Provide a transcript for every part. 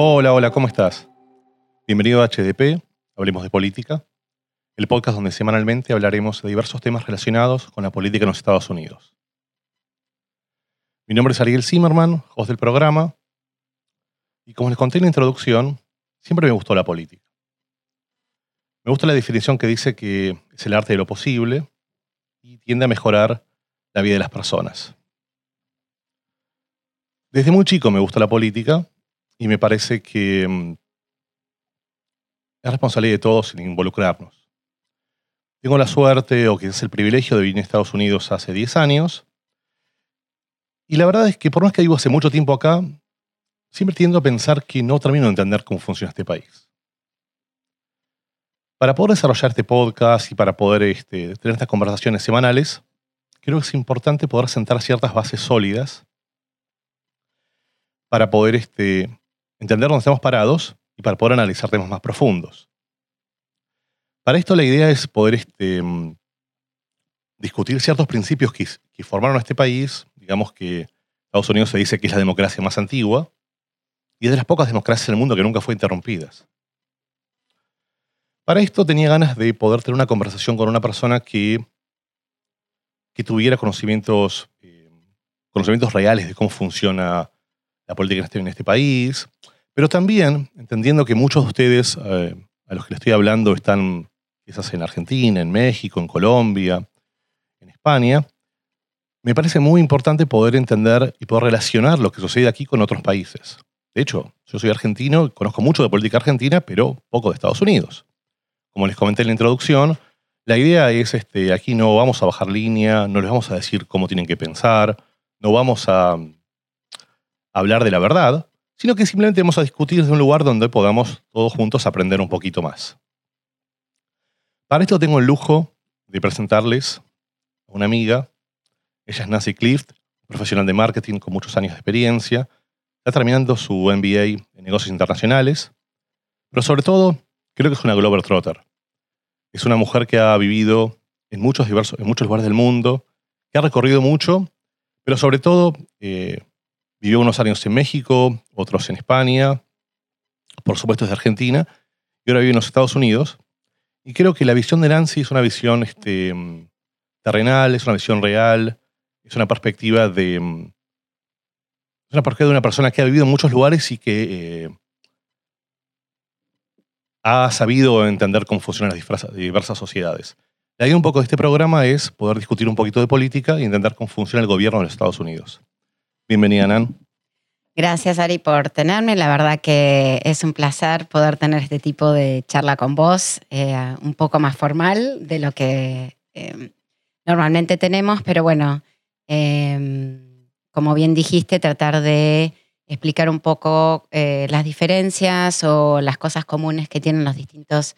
Hola, hola, ¿cómo estás? Bienvenido a HDP, Hablemos de Política, el podcast donde semanalmente hablaremos de diversos temas relacionados con la política en los Estados Unidos. Mi nombre es Ariel Zimmerman, host del programa, y como les conté en la introducción, siempre me gustó la política. Me gusta la definición que dice que es el arte de lo posible y tiende a mejorar la vida de las personas. Desde muy chico me gusta la política y me parece que mm, es responsabilidad de todos involucrarnos. Tengo la suerte o quizás el privilegio de vivir en Estados Unidos hace 10 años y la verdad es que por más que vivo hace mucho tiempo acá, siempre tiendo a pensar que no termino de entender cómo funciona este país. Para poder desarrollar este podcast y para poder este, tener estas conversaciones semanales, creo que es importante poder sentar ciertas bases sólidas para poder este, entender dónde estamos parados y para poder analizar temas más profundos. Para esto la idea es poder este, mm, discutir ciertos principios que, formaron este país. Digamos que Estados Unidos se dice que es la democracia más antigua y es de las pocas democracias en el mundo que nunca fue interrumpidas. Para esto tenía ganas de poder tener una conversación con una persona que, que tuviera conocimientos, eh, conocimientos reales de cómo funciona la política en este, en este país, pero también entendiendo que muchos de ustedes eh, a los que les estoy hablando están quizás en Argentina, en México, en Colombia, en España, me parece muy importante poder entender y poder relacionar lo que sucede aquí con otros países. De hecho, yo soy argentino, conozco mucho de política argentina, pero poco de Estados Unidos. Como les comenté en la introducción, la idea es, este, aquí no vamos a bajar línea, no les vamos a decir cómo tienen que pensar, no vamos a hablar de la verdad, sino que simplemente vamos a discutir de un lugar donde podamos todos juntos aprender un poquito más. Para esto tengo el lujo de presentarles a una amiga. Ella es Nancy Clift, profesional de marketing con muchos años de experiencia. Está terminando su MBA en negocios internacionales. Pero sobre todo, creo que es una Glover Trotter. Es una mujer que ha vivido en muchos, diversos, en muchos lugares del mundo, que ha recorrido mucho, pero sobre todo eh, Vivió unos años en México, otros en España, por supuesto es de Argentina, y ahora vive en los Estados Unidos. Y creo que la visión de Nancy es una visión este, terrenal, es una visión real, es una perspectiva de. Una perspectiva de una persona que ha vivido en muchos lugares y que eh, ha sabido entender cómo funcionan las diversas sociedades. La idea un poco de este programa es poder discutir un poquito de política y entender cómo funciona el gobierno de los Estados Unidos. Bienvenida, Nan. Gracias, Ari, por tenerme. La verdad que es un placer poder tener este tipo de charla con vos, eh, un poco más formal de lo que eh, normalmente tenemos, pero bueno, em, como bien dijiste, tratar de explicar un poco eh, las diferencias o las cosas comunes que tienen los distintos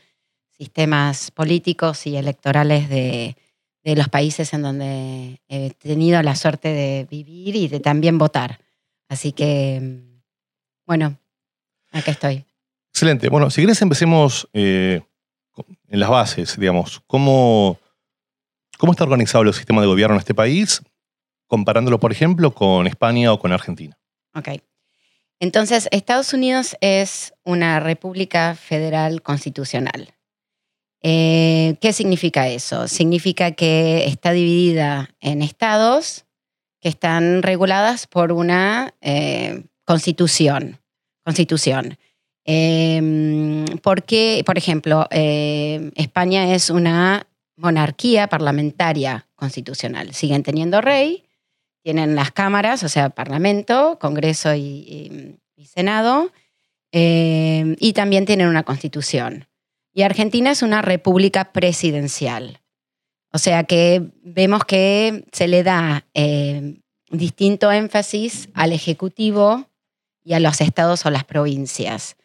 sistemas políticos y electorales de, de los países en donde he tenido la suerte de vivir y de también votar. Así que, bueno, acá estoy. Excelente. Bueno, si quieres empecemos eh, en las bases, digamos. ¿Cómo, ¿Cómo está organizado el sistema de gobierno en este país, comparándolo, por ejemplo, con España o con Argentina? Ok. Entonces, Estados Unidos es una república federal constitucional. Eh, ¿Qué significa eso? Significa que está dividida en estados que están reguladas por una eh, constitución. constitución. Em, porque, por ejemplo, eh, España es una monarquía parlamentaria constitucional. Siguen teniendo rey, tienen las cámaras, o sea, Parlamento, Congreso y Senado, y también tienen una constitución. Y Argentina es una república presidencial. O sea que vemos que se le da eh, distinto énfasis al Ejecutivo y a los estados o las provincias.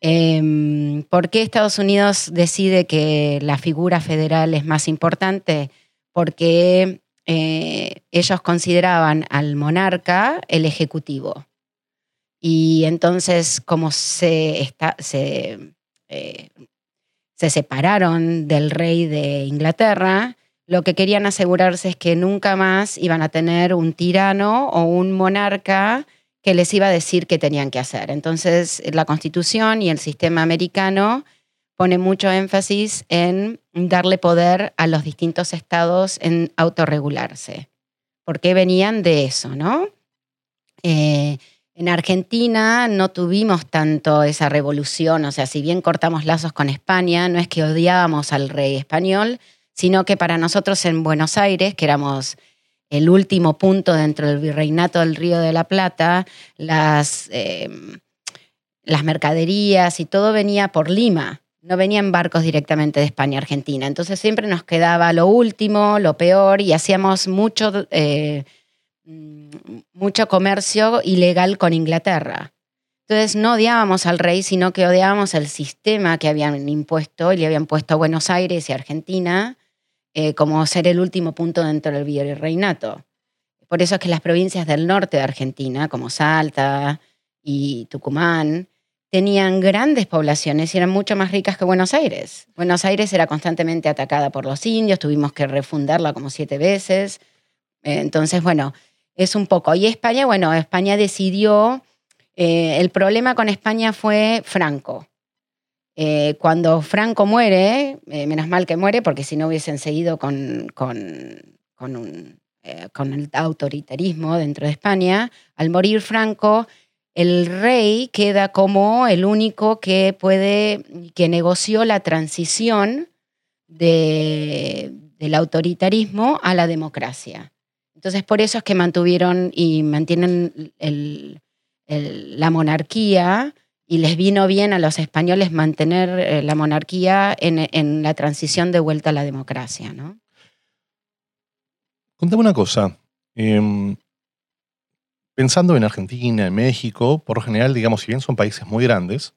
Em, ¿Por qué Estados Unidos decide que la figura federal es más importante? Porque eh, ellos consideraban al monarca el Ejecutivo. Y entonces, como se, está, se eh, se separaron del rey de Inglaterra, lo que querían asegurarse es que nunca más iban a tener un tirano o un monarca que les iba a decir qué tenían que hacer. Entonces, la constitución y el sistema americano pone mucho énfasis en darle poder a los distintos estados en autorregularse, porque venían de eso, ¿no? Eh, en Argentina no tuvimos tanto esa revolución, o sea, si bien cortamos lazos con España, no es que odiábamos al rey español, sino que para nosotros en Buenos Aires, que éramos el último punto dentro del virreinato del Río de la Plata, las, em, las mercaderías y todo venía por Lima, no venían barcos directamente de España a Argentina. Entonces siempre nos quedaba lo último, lo peor y hacíamos mucho, eh, mucho comercio ilegal con Inglaterra. Entonces no odiábamos al rey, sino que odiábamos el sistema que habían impuesto y le habían puesto a Buenos Aires y Argentina eh, como ser el último punto dentro del virreinato. Por eso es que las provincias del norte de Argentina, como Salta y Tucumán, tenían grandes poblaciones y eran mucho más ricas que Buenos Aires. Buenos Aires era constantemente atacada por los indios, tuvimos que refundarla como siete veces. Eh, entonces, bueno, es un poco. Y España, bueno, España decidió, eh, el problema con España fue Franco. Eh, cuando Franco muere, eh, menos mal que muere, porque si no hubiesen seguido con, con, con, el autoritarismo dentro de España, al morir Franco, el rey queda como el único que puede, que negoció la transición de, del autoritarismo a la democracia. Entonces, por eso es que mantuvieron y mantienen la monarquía y les vino bien a los españoles mantener eh, la monarquía en, la transición de vuelta a la democracia. ¿no? Contame una cosa. Em, pensando en Argentina, en México, por lo general, digamos, si bien son países muy grandes,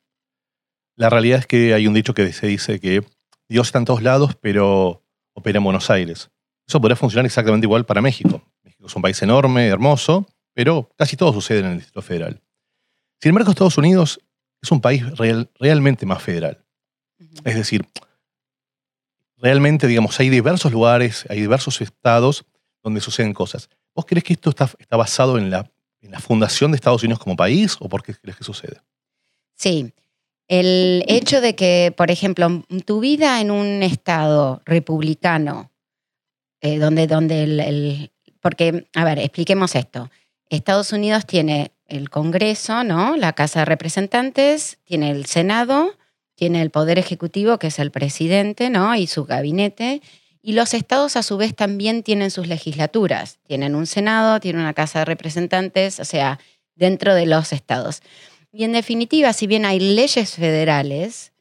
la realidad es que hay un dicho que se dice que Dios está en todos lados, pero opera en Buenos Aires. Eso podría funcionar exactamente igual para México. Es un país enorme, hermoso, pero casi todo sucede en el Distrito Federal. Sin embargo, Estados Unidos es un país realmente más federal. Es decir, realmente, digamos, hay diversos lugares, hay diversos estados donde suceden cosas. ¿Vos crees que esto está, basado en la, en la fundación de Estados Unidos como país o por qué crees que sucede? Sí. El hecho de que, por ejemplo, tu vida en un estado republicano, eh, donde, donde el, Porque, a ver, expliquemos esto. Estados Unidos tiene el Congreso, ¿no? La Casa de Representantes, tiene el Senado, tiene el Poder Ejecutivo, que es el presidente, ¿no? Y su gabinete. Y los estados, a su vez, también tienen sus legislaturas. Tienen un Senado, tienen una Casa de Representantes, o sea, dentro de los estados. Y en definitiva, si bien hay leyes federales,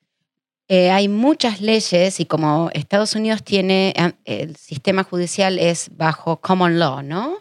eh, hay muchas leyes y como Estados Unidos tiene, eh, el sistema judicial es bajo common law, ¿no?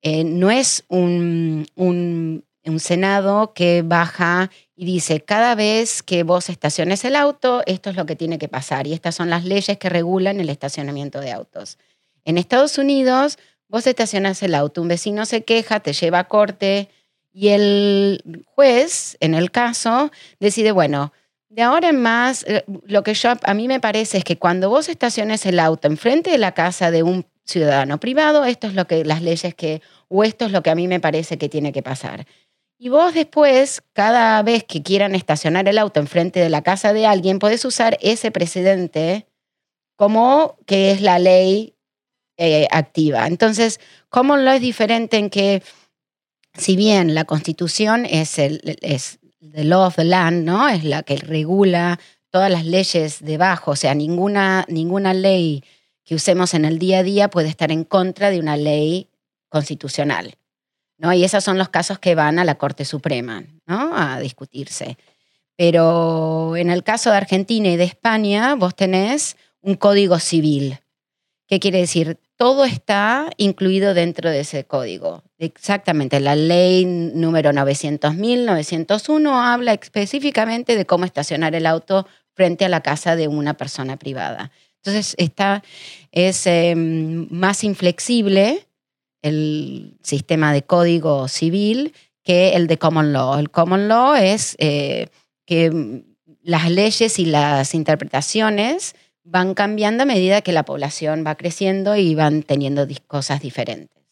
Eh, no es un, un, Senado que baja y dice, cada vez que vos estaciones el auto, esto es lo que tiene que pasar. Y estas son las leyes que regulan el estacionamiento de autos. En Estados Unidos, vos estacionas el auto, un vecino se queja, te lleva a corte y el juez, en el caso, decide, bueno, de ahora en más, eh, lo que yo, a mí me parece es que cuando vos estaciones el auto enfrente de la casa de un ciudadano privado, esto es lo que las leyes que, o esto es lo que a mí me parece que tiene que pasar. Y vos después, cada vez que quieran estacionar el auto enfrente de la casa de alguien, podés usar ese precedente como que es la ley eh, activa. Entonces, ¿cómo lo es diferente en que, si bien la constitución es el es the law of the land, ¿no? Es la que regula todas las leyes debajo, o sea, ninguna, ninguna ley que usemos en el día a día puede estar en contra de una ley constitucional. ¿no? Y esos son los casos que van a la Corte Suprema ¿no? a discutirse. Pero en el caso de Argentina y de España, vos tenés un código civil. ¿Qué quiere decir? Todo está incluido dentro de ese código. Exactamente, la ley número 900.901 habla específicamente de cómo estacionar el auto frente a la casa de una persona privada. Entonces, está, es em, más inflexible el sistema de código civil que el de common law. El common law es eh, que las leyes y las interpretaciones van cambiando a medida que la población va creciendo y van teniendo cosas diferentes.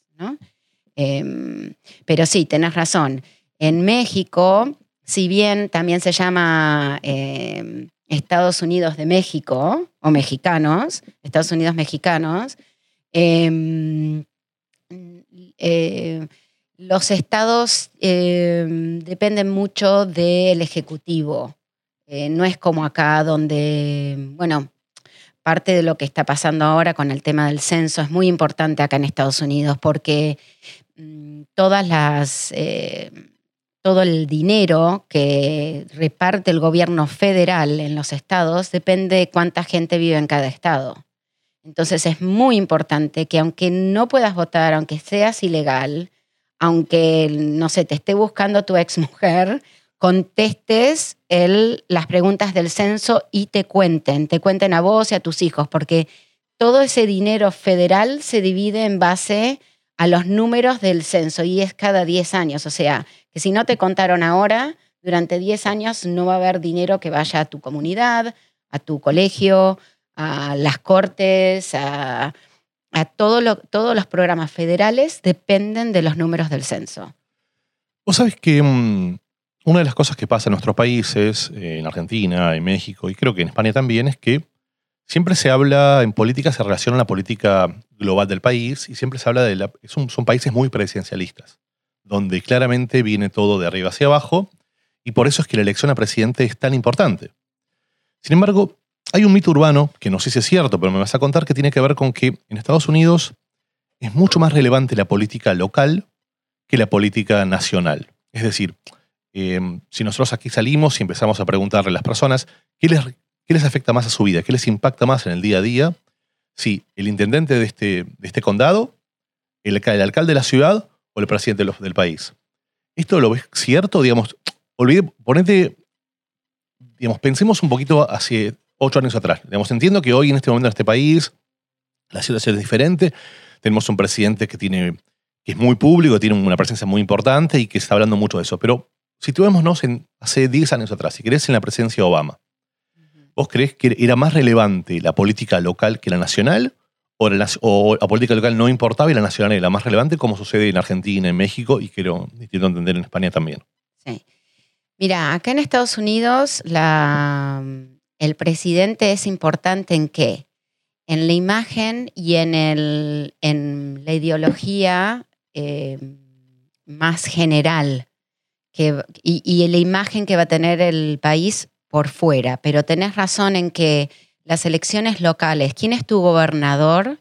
Em, pero sí, tenés razón. En México, si bien también se llama eh, Estados Unidos de México, o mexicanos, Estados Unidos mexicanos, em, eh, los estados em, dependen mucho del Ejecutivo. Eh, no es como acá donde, bueno, parte de lo que está pasando ahora con el tema del censo es muy importante acá en Estados Unidos porque mm, todas las eh, todo el dinero que reparte el gobierno federal en los estados depende de cuánta gente vive en cada estado. Entonces es muy importante que aunque no puedas votar, aunque seas ilegal, aunque, no sé, te esté buscando tu exmujer, contestes el, las preguntas del censo y te cuenten, te cuenten a vos y a tus hijos, porque todo ese dinero federal se divide en base a los números del censo y es cada 10 años. O sea, que si no te contaron ahora, durante 10 años no va a haber dinero que vaya a tu comunidad, a tu colegio, a las cortes, a, todos los programas federales dependen de los números del censo. Vos sabés que mm, una de las cosas que pasa en nuestros países, eh, en Argentina, en México y creo que en España también, es que siempre se habla en política, se relaciona la política global del país y siempre se habla de la, son, son países muy presidencialistas, donde claramente viene todo de arriba hacia abajo y por eso es que la elección a presidente es tan importante. Sin embargo, hay un mito urbano, que no sé si es cierto, pero me vas a contar, que tiene que ver con que en Estados Unidos es mucho más relevante la política local que la política nacional. Es decir, Em, si nosotros aquí salimos y empezamos a preguntarle a las personas ¿qué les, qué les afecta más a su vida, qué les impacta más en el día a día, si el intendente de este, de este condado, el, alcalde de la ciudad o el presidente del, país. ¿Esto lo ves cierto? Digamos, olvide, ponete, digamos, pensemos un poquito hacia ocho años atrás. Digamos, entiendo que hoy en este momento en este país la situación es diferente. Tenemos un presidente que tiene que es muy público, tiene una presencia muy importante y que está hablando mucho de eso. Pero situémonos en hace 10 años atrás, si querés, en la presencia de Obama. ¿Vos crees que era más relevante la política local que la nacional? ¿O la, política local no importaba y la nacional era más relevante, como sucede en Argentina, en México y quiero intento entender en España también? Sí. Mira, acá en Estados Unidos la, el presidente es importante en qué? En la imagen y en, el, en la ideología eh, más general y, la imagen que va a tener el país por fuera. Pero tenés razón en que las elecciones locales, quién es tu gobernador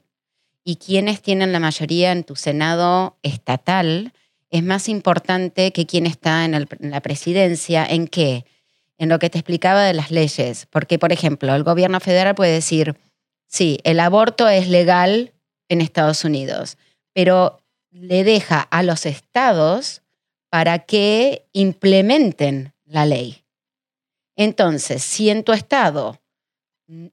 y quiénes tienen la mayoría en tu Senado estatal, es más importante que quién está en, la presidencia. ¿En qué? En lo que te explicaba de las leyes. Porque, por ejemplo, el gobierno federal puede decir, sí, el aborto es legal en Estados Unidos, pero le deja a los estados para que implementen la ley. Entonces, si en tu estado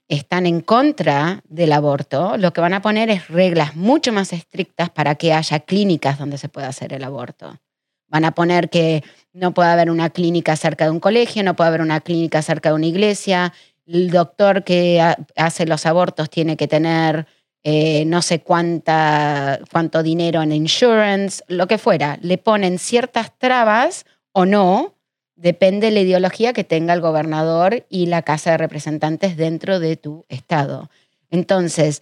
están en contra del aborto, lo que van a poner es reglas mucho más estrictas para que haya clínicas donde se pueda hacer el aborto. Van a poner que no puede haber una clínica cerca de un colegio, no puede haber una clínica cerca de una iglesia, el doctor que hace los abortos tiene que tener eh, no sé cuánta, cuánto dinero en insurance, lo que fuera. Le ponen ciertas trabas o no, depende de la ideología que tenga el gobernador y la Casa de Representantes dentro de tu estado. Entonces,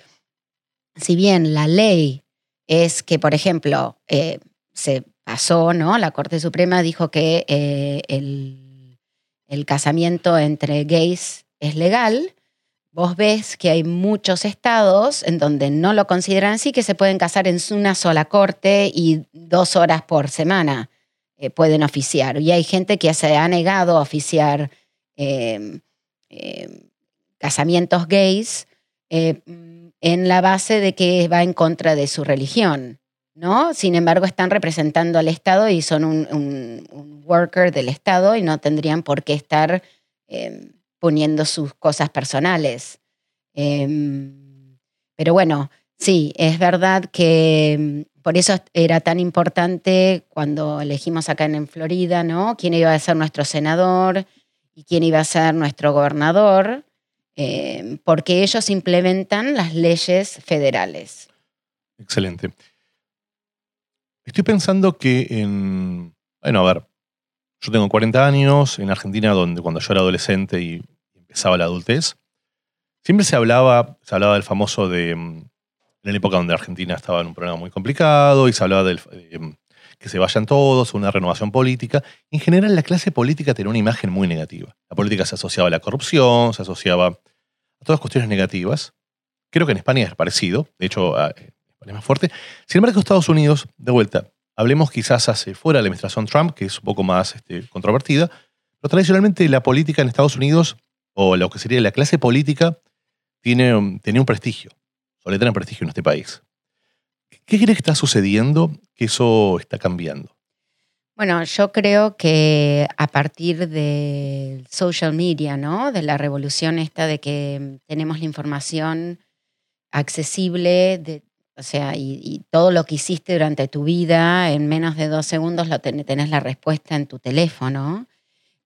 si bien la ley es que, por ejemplo, eh, se pasó, ¿no? La Corte Suprema dijo que eh, el, el casamiento entre gays es legal, vos ves que hay muchos estados en donde no lo consideran así, que se pueden casar en una sola corte y dos horas por semana eh, pueden oficiar. Y hay gente que se ha negado a oficiar em, em, casamientos gays eh, en la base de que va en contra de su religión. ¿no? Sin embargo, están representando al Estado y son un, worker del Estado y no tendrían por qué estar em, poniendo sus cosas personales. Em, pero bueno, sí, es verdad que mm, por eso era tan importante cuando elegimos acá en, Florida, ¿no? Quién iba a ser nuestro senador y quién iba a ser nuestro gobernador, em, porque ellos implementan las leyes federales. Excelente. Estoy pensando que en, bueno, a ver, yo tengo 40 años, en Argentina, donde cuando yo era adolescente y empezaba la adultez, siempre se hablaba, se hablaba del famoso de, mm, en la época donde Argentina estaba en un problema muy complicado y se hablaba del, de, que se vayan todos, una renovación política. En general, la clase política tenía una imagen muy negativa. La política se asociaba a la corrupción, se asociaba a todas cuestiones negativas. Creo que en España es parecido, de hecho, en España es más fuerte. Sin embargo, Estados Unidos, de vuelta, hablemos quizás hace fuera de la administración Trump, que es un poco más este, controvertida, pero tradicionalmente la política en Estados Unidos, o lo que sería la clase política, tiene, tenía un prestigio, suele tener prestigio en este país. ¿Qué crees que está sucediendo que eso está cambiando? Bueno, yo creo que a partir del social media, ¿no? De la revolución esta de que tenemos la información accesible, de, o sea, y, todo lo que hiciste durante tu vida, en menos de dos segundos lo tenés la respuesta en tu teléfono.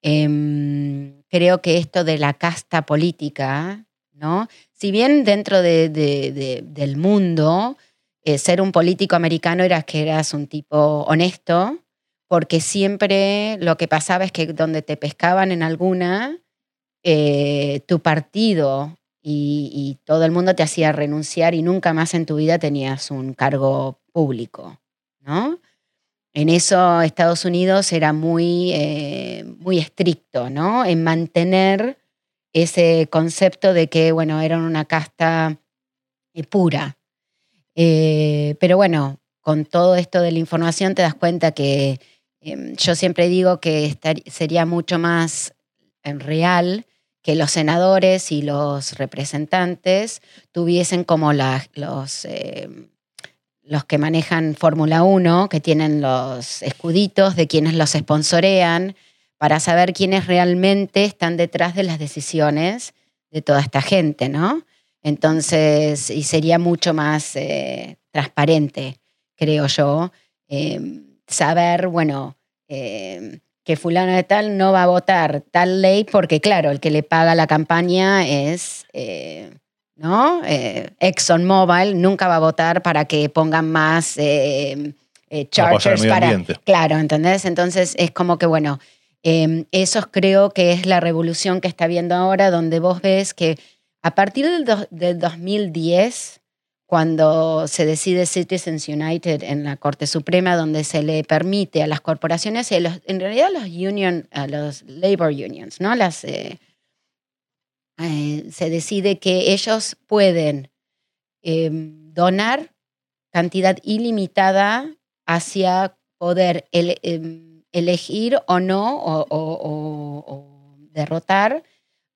Em, creo que esto de la casta política, ¿no? Si bien dentro del mundo eh, ser un político americano era que eras un tipo honesto, porque siempre lo que pasaba es que donde te pescaban en alguna, eh, tu partido y, todo el mundo te hacía renunciar y nunca más en tu vida tenías un cargo público, ¿no? En eso Estados Unidos era muy, eh, muy estricto, ¿no? En mantener ese concepto de que, bueno, eran una casta pura. Eh, pero bueno, con todo esto de la información te das cuenta que em, yo siempre digo que sería mucho más en real que los senadores y los representantes tuviesen como los, em, los que manejan Fórmula 1, que tienen los escuditos de quienes los sponsorean, para saber quiénes realmente están detrás de las decisiones de toda esta gente, ¿no? Entonces, y sería mucho más eh, transparente, creo yo, em, saber, bueno, em, que fulano de tal no va a votar tal ley porque, claro, el que le paga la campaña es, eh, ¿no? Eh, ExxonMobil nunca va a votar para que pongan más em, chargers para... Claro, ¿entendés? Entonces es como que, bueno, eso creo que es la revolución que está viendo ahora, donde vos ves que a partir del, 2010, cuando se decide Citizens United en la Corte Suprema, donde se le permite a las corporaciones y en realidad a los, union, a los labor unions, ¿no? Las, eh, se decide que ellos pueden em, donar cantidad ilimitada hacia poder em, elegir o no o derrotar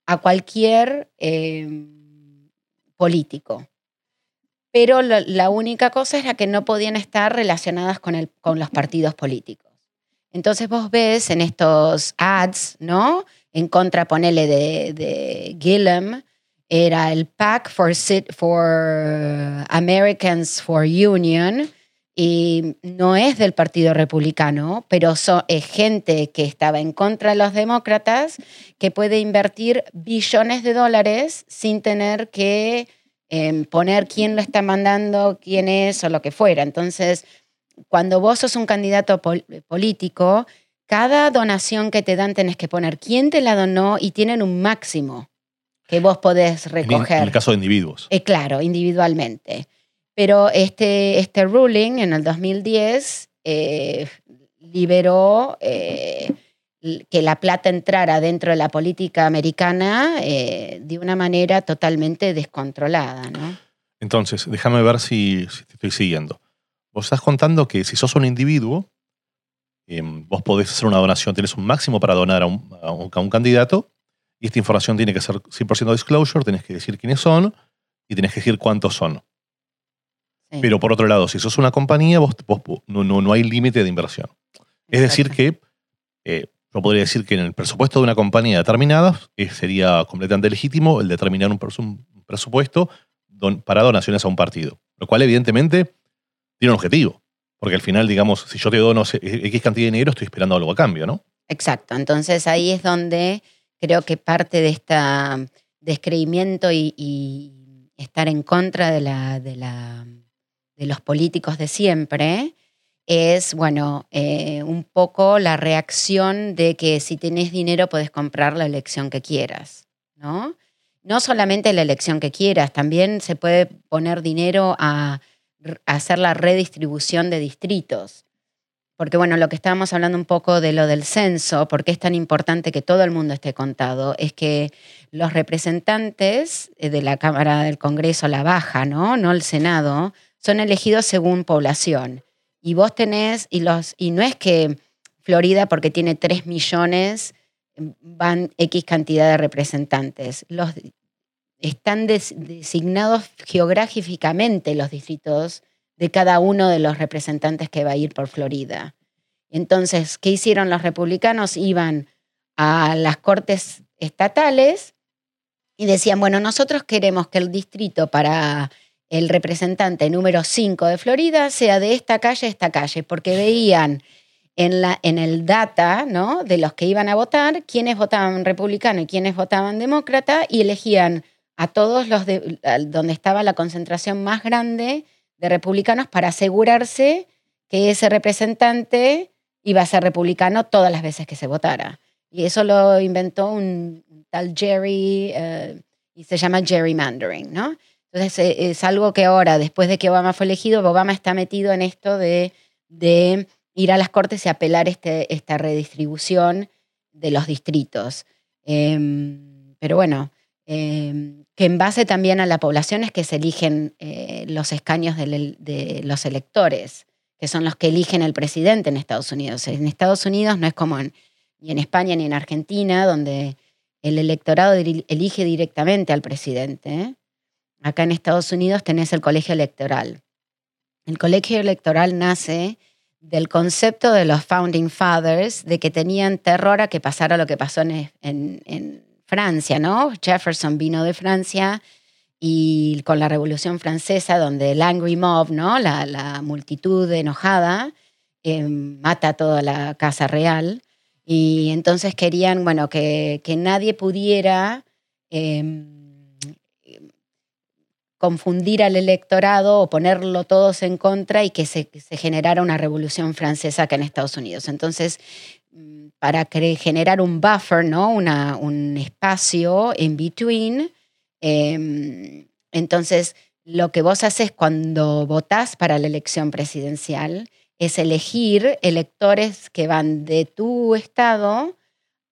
a cualquier em, político. Pero la, única cosa era que no podían estar relacionadas con, el, con los partidos políticos. Entonces vos ves en estos ads, ¿no? En contra, ponele de, de Gillum, era el PAC for, for Americans for Union, y no es del Partido Republicano, pero es gente que estaba en contra de los demócratas, que puede invertir billones de dólares sin tener que em, poner quién lo está mandando, quién es o lo que fuera. Entonces, cuando vos sos un candidato político, cada donación que te dan tenés que poner quién te la donó y tienen un máximo que vos podés recoger. En el caso de individuos. Eh, claro, individualmente. Pero este, este ruling en el 2010 eh, liberó eh, que la plata entrara dentro de la política americana eh, de una manera totalmente descontrolada. ¿no? Entonces, déjame ver si, te estoy siguiendo. Vos estás contando que si sos un individuo, em, vos podés hacer una donación, tienes un máximo para donar a un, a un, candidato, y esta información tiene que ser 100% disclosure, tenés que decir quiénes son y tenés que decir cuántos son. Pero por otro lado, si sos una compañía, vos, no, no, no, hay límite de inversión. Es decir, que eh, yo podría decir que en el presupuesto de una compañía determinada eh, sería completamente legítimo el determinar un, presupuesto para donaciones a un partido. Lo cual, evidentemente, tiene un objetivo. Porque al final, digamos, si yo te dono X cantidad de dinero, estoy esperando algo a cambio, ¿no? Exacto. Entonces ahí es donde creo que parte de este descreimiento y, estar en contra de la, de la de los políticos de siempre es, bueno, eh, un poco la reacción de que si tenés dinero puedes comprar la elección que quieras, ¿no? No solamente la elección que quieras, también se puede poner dinero a hacer la redistribución de distritos. Porque bueno, lo que estábamos hablando un poco de lo del censo, porque es tan importante que todo el mundo esté contado, es que los representantes eh, de la Cámara del Congreso, la baja, ¿no? No el Senado, son elegidos según población. Y vos tenés, y, los, y no es que Florida, porque tiene 3 millones, van X cantidad de representantes. Los, están designados geográficamente los distritos de cada uno de los representantes que va a ir por Florida. Entonces, ¿qué hicieron los republicanos? Iban a las cortes estatales y decían, bueno, nosotros queremos que el distrito para el representante número 5 de Florida sea de esta calle a esta calle, porque veían en, la, en el data ¿no? de los que iban a votar quiénes votaban republicano y quiénes votaban demócrata y elegían a todos los de, donde estaba la concentración más grande de republicanos para asegurarse que ese representante iba a ser republicano todas las veces que se votara. Y eso lo inventó un, tal Jerry, eh, y se llama gerrymandering, ¿no? Entonces eh, es algo que ahora, después de que Obama fue elegido, Obama está metido en esto de, de ir a las cortes y apelar este, esta redistribución de los distritos. Em, pero bueno, em, que en base también a la población es que se eligen eh, los escaños de, los electores, que son los que eligen el presidente en Estados Unidos. En Estados Unidos no es como en, ni en España ni en Argentina, donde el electorado elige directamente al presidente. Acá en Estados Unidos tenés el colegio electoral. El colegio electoral nace del concepto de los Founding Fathers, de que tenían terror a que pasara lo que pasó en, en Francia, ¿no? Jefferson vino de Francia y con la Revolución Francesa, donde el angry mob, ¿no? La, multitud enojada, eh, mata toda la casa real. Y entonces querían, bueno, que, nadie pudiera em, confundir al electorado o ponerlo todos en contra y que se, se generara una revolución francesa acá en Estados Unidos. Entonces para generar un buffer, ¿no? Un espacio in between. Em, entonces, lo que vos haces cuando votás para la elección presidencial es elegir electores que van de tu estado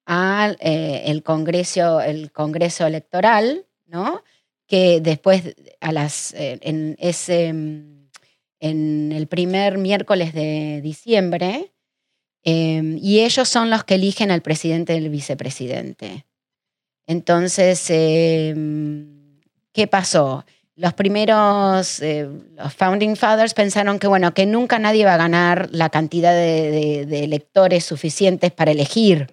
al eh, el congreso, el congreso electoral, ¿no? Que después a las, eh, en, ese, en el primer miércoles de diciembre Em, y ellos son los que eligen al presidente y al vicepresidente. Entonces, em, ¿qué pasó? Los primeros, eh, los Founding Fathers pensaron que, bueno, que nunca nadie va a ganar la cantidad de, electores suficientes para elegir.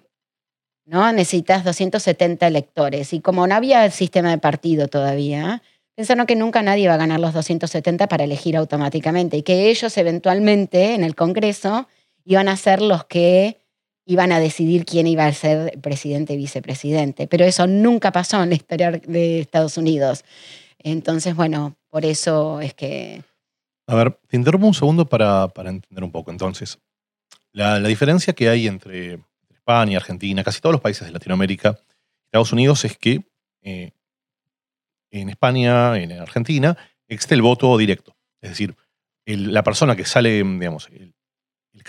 ¿no? Necesitas 270 electores. Y como no había el sistema de partido todavía, pensaron que nunca nadie va a ganar los 270 para elegir automáticamente y que ellos eventualmente en el Congreso iban a ser los que iban a decidir quién iba a ser presidente y vicepresidente. Pero eso nunca pasó en la historia de Estados Unidos. Entonces, bueno, por eso es que... A ver, te interrumpo un segundo para, para entender un poco. Entonces, la, diferencia que hay entre España, Argentina, casi todos los países de Latinoamérica, Estados Unidos, es que eh, en España, en Argentina, existe el voto directo. Es decir, la persona que sale, digamos, el,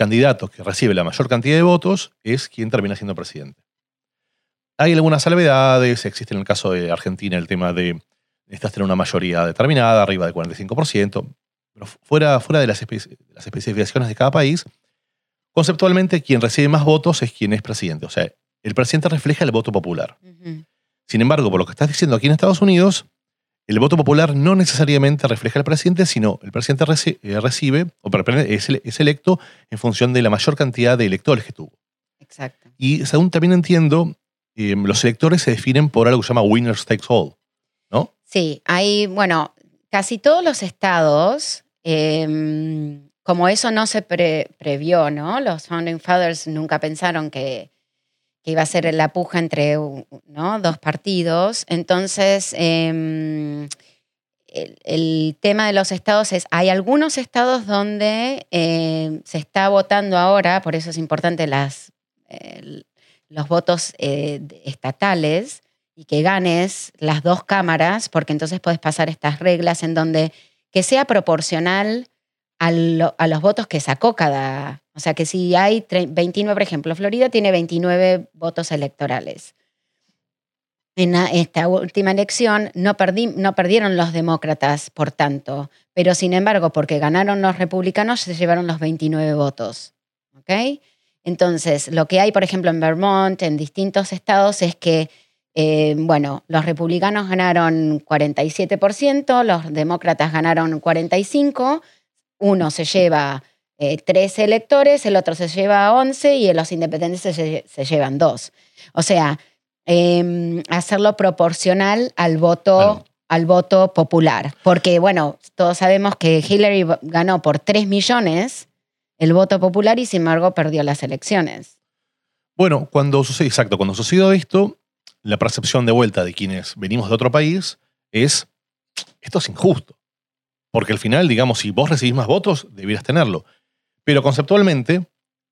candidato que recibe la mayor cantidad de votos es quien termina siendo presidente. Hay algunas salvedades, existe en el caso de Argentina el tema de necesitas tener una mayoría determinada, arriba del 45%, pero fuera, fuera de, las las especificaciones de cada país, conceptualmente quien recibe más votos es quien es presidente. O sea, el presidente refleja el voto popular. Sin embargo, por lo que estás diciendo aquí en Estados Unidos, el voto popular no necesariamente refleja al presidente, sino el presidente eh, recibe, o es, electo en función de la mayor cantidad de electores que tuvo. Exacto. Y según también entiendo, em, los electores se definen por algo que se llama winner takes all, ¿no? Sí, hay, bueno, casi todos los estados, em, como eso no se previó, ¿no? Los Founding Fathers nunca pensaron que que iba a ser la puja entre ¿no? dos partidos. Entonces, em, el, tema de los estados es, hay algunos estados donde eh, se está votando ahora, por eso es importante las, los votos eh, estatales y que ganes las dos cámaras, porque entonces puedes pasar estas reglas en donde que sea proporcional a, los votos que sacó cada... O sea, que si hay 29, por ejemplo, Florida tiene 29 votos electorales en esta última elección no, no perdieron los demócratas, por tanto, pero sin embargo, porque ganaron los republicanos, se llevaron los 29 votos. ¿Ok? Entonces, lo que hay, por ejemplo, en Vermont, en distintos estados, es que, eh, bueno, los republicanos ganaron 47%, los demócratas ganaron 45%, uno se lleva eh, tres electores, el otro se lleva 11 y los independientes se, se llevan dos. O sea, Em, hacerlo proporcional al voto, al voto popular. Porque, bueno, todos sabemos que Hillary ganó por 3 millones el voto popular y sin embargo perdió las elecciones. Bueno, cuando sucede, exacto, cuando sucedió esto, la percepción de vuelta de quienes venimos de otro país es, esto es injusto. Porque al final, digamos, si vos recibís más votos, debieras tenerlo. Pero conceptualmente,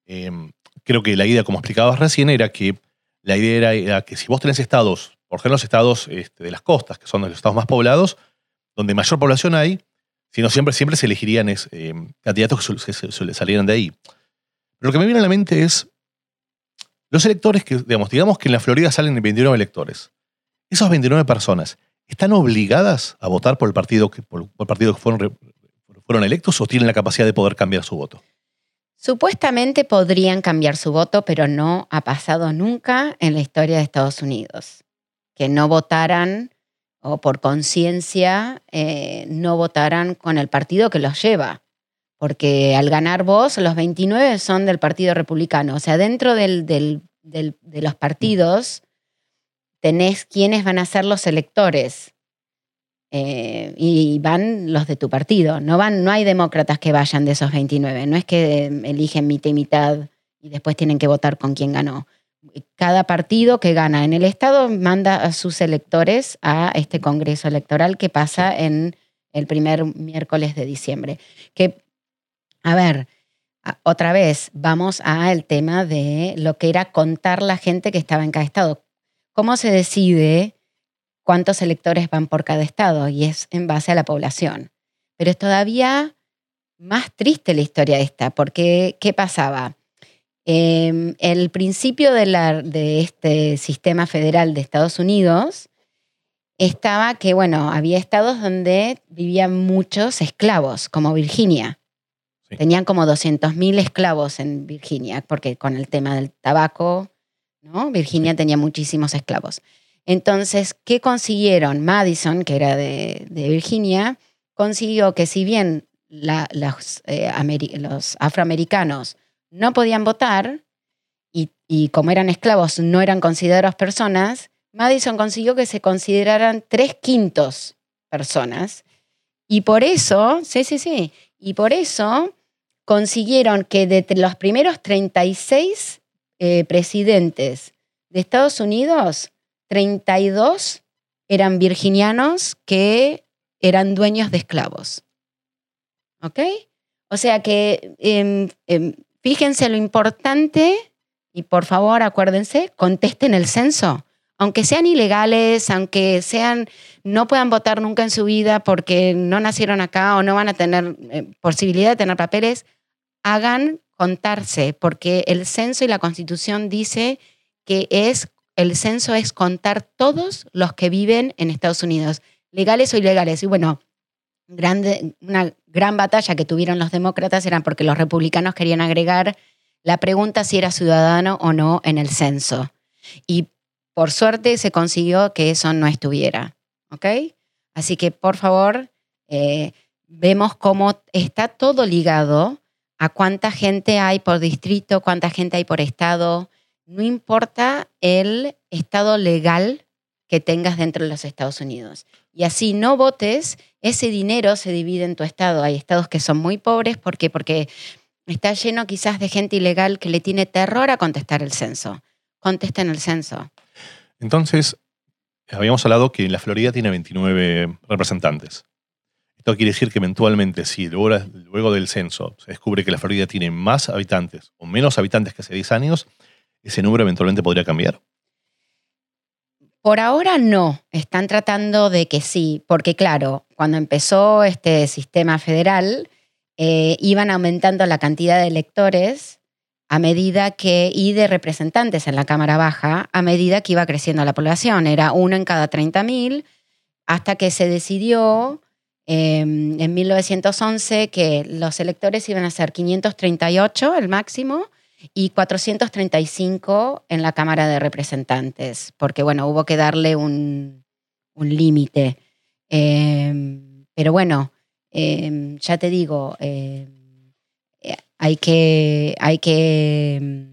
em, creo que la idea, como explicabas recién, era que la idea era, que si vos tenés estados, por ejemplo los estados este, de las costas, que son los estados más poblados, donde mayor población hay, sino siempre, siempre se elegirían eh, candidatos que, salieran de ahí. Pero lo que me viene a la mente es los electores que, digamos, digamos que en la Florida salen 29 electores. Esas 29 personas, ¿están obligadas a votar por el partido que, por, el partido que fueron, fueron electos o tienen la capacidad de poder cambiar su voto? Supuestamente podrían cambiar su voto, pero no ha pasado nunca en la historia de Estados Unidos. Que no votaran o por conciencia eh, no votaran con el partido que los lleva. Porque al ganar vos, los 29 son del Partido Republicano. O sea, dentro de los partidos tenés quiénes van a ser los electores. Eh, y van los de tu partido. No, van, no hay demócratas que vayan de esos 29. No es que eligen mitad y mitad y después tienen que votar con quién ganó. Cada partido que gana en el Estado manda a sus electores a este Congreso Electoral que pasa en el primer miércoles de diciembre. Que, a ver, otra vez, vamos al tema de lo que era contar la gente que estaba en cada estado. ¿Cómo se decide cuántos electores van por cada estado y es en base a la población. Pero es todavía más triste la historia esta, porque ¿qué pasaba? Eh, el principio de, la, de este sistema federal de Estados Unidos estaba que, bueno, había estados donde vivían muchos esclavos, como Virginia. Tenían como 200.000 esclavos en Virginia, porque con el tema del tabaco, ¿no? Virginia tenía muchísimos esclavos. Entonces, ¿qué consiguieron? Madison, que era de, Virginia, consiguió que si bien eh, los, afroamericanos no podían votar y, como eran esclavos no eran considerados personas, Madison consiguió que se consideraran tres quintos personas. Y por eso, sí, sí, sí, y por eso consiguieron que de los primeros 36 eh, presidentes de Estados Unidos, 32 eran virginianos que eran dueños de esclavos. ¿Ok? O sea que em, em, fíjense lo importante y por favor acuérdense, contesten el censo. Aunque sean ilegales, aunque sean, no puedan votar nunca en su vida porque no nacieron acá o no van a tener eh, posibilidad de tener papeles, hagan contarse, porque el censo y la constitución dice que es el censo es contar todos los que viven en Estados Unidos, legales o ilegales. Y bueno, una gran batalla que tuvieron los demócratas era porque los republicanos querían agregar la pregunta si era ciudadano o no en el censo. Y por suerte se consiguió que eso no estuviera. ¿Ok? Así que por favor, eh, vemos cómo está todo ligado a cuánta gente hay por distrito, cuánta gente hay por estado, no importa el estado legal que tengas dentro de los Estados Unidos. Y así no votes, ese dinero se divide en tu estado. Hay estados que son muy pobres, ¿por qué? Porque está lleno quizás de gente ilegal que le tiene terror a contestar el censo. Contesten el censo. Entonces, habíamos hablado que la Florida tiene 29 representantes. Esto quiere decir que eventualmente, si luego, luego del censo se descubre que la Florida tiene más habitantes o menos habitantes que hace 10 años, ese número eventualmente podría cambiar. Por ahora no, están tratando de que sí, porque claro, cuando empezó este sistema federal, eh, iban aumentando la cantidad de electores a medida que, y de representantes en la Cámara Baja, a medida que iba creciendo la población. Era uno en cada 30.000, hasta que se decidió em, en 1911 que los electores iban a ser 538, el máximo, y 435 en la Cámara de Representantes, porque bueno, hubo que darle un, límite. Em, pero bueno, em, ya te digo, em, hay que, hay que,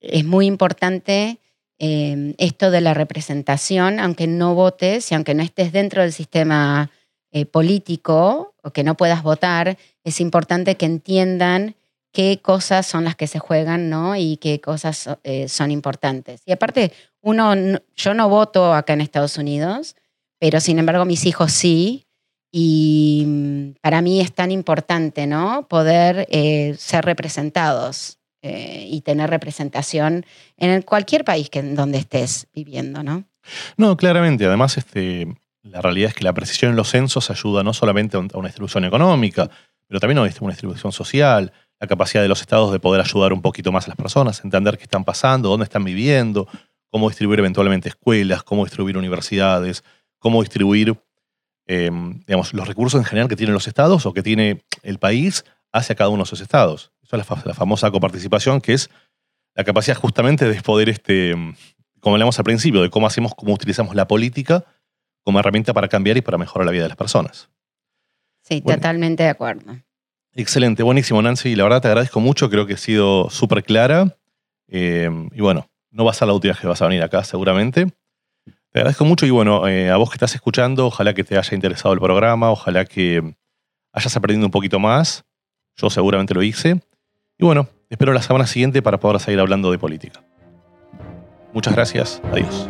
es muy importante esto de la representación, aunque no votes y aunque no estés dentro del sistema eh, político o que no puedas votar, es importante que entiendan qué cosas son las que se juegan, ¿no? Y qué cosas eh, son importantes. Y aparte, uno, yo no voto acá en Estados Unidos, pero sin embargo mis hijos sí. Y mm, para mí es tan importante, ¿no? Poder eh, ser representados eh, y tener representación en cualquier país que, donde estés viviendo, ¿no? No, claramente. Además, este, la realidad es que la precisión en los censos ayuda no solamente a una distribución económica, pero también a una distribución social la capacidad de los estados de poder ayudar un poquito más a las personas, entender qué están pasando, dónde están viviendo, cómo distribuir eventualmente escuelas, cómo distribuir universidades, cómo distribuir em, digamos, los recursos en general que tienen los estados o que tiene el país hacia cada uno de esos estados. Esa es la, famosa coparticipación, que es la capacidad justamente de poder, este, como hablamos al principio, de cómo hacemos, cómo utilizamos la política como herramienta para cambiar y para mejorar la vida de las personas. Sí, totalmente de acuerdo. Excelente, buenísimo, Nancy. La verdad te agradezco mucho, creo que ha sido súper clara. Eh, y bueno, no va a ser la última que vas a venir acá, seguramente. Te agradezco mucho y bueno, eh, a vos que estás escuchando, ojalá que te haya interesado el programa, ojalá que hayas aprendido un poquito más. Yo seguramente lo hice. Y bueno, espero la semana siguiente para poder seguir hablando de política. Muchas gracias, adiós.